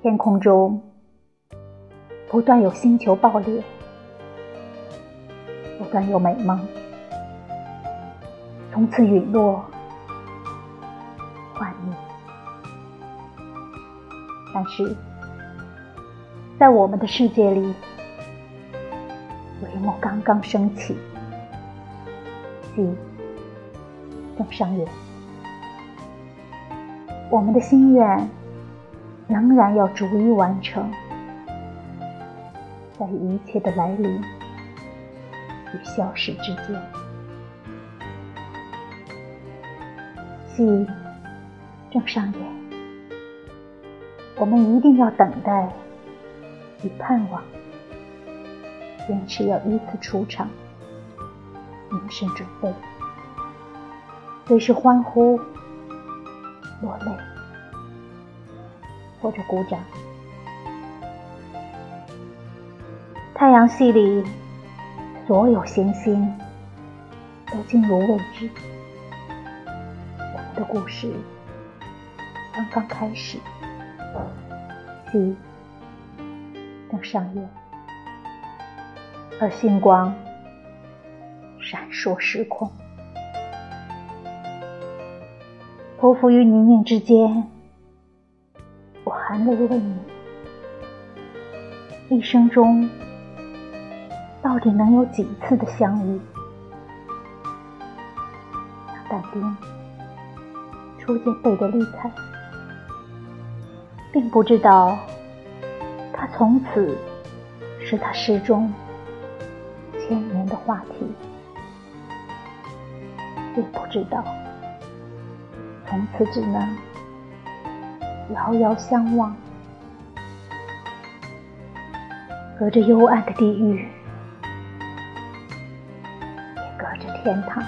天空中不断有星球爆裂，不断有美梦从此陨落幻灭。但是，在我们的世界里，帷幕刚刚升起，戏正上演，我们的心愿仍然要逐一完成，在一切的来临与消失之间，戏正上演。我们一定要等待与盼望，坚持要依次出场，凝神准备，随时欢呼、落泪或者鼓掌。太阳系里所有行星都进入未知，我们的故事刚刚开始。戏正上演，而星光闪烁时空，匍匐于泥泞之间，含泪问你：一生中到底能有几次的相遇？但丁初见贝德丽彩。并不知道，他从此是他诗中千年的话题；并不知道，从此只能遥遥相望，隔着幽暗的地狱，也隔着天堂。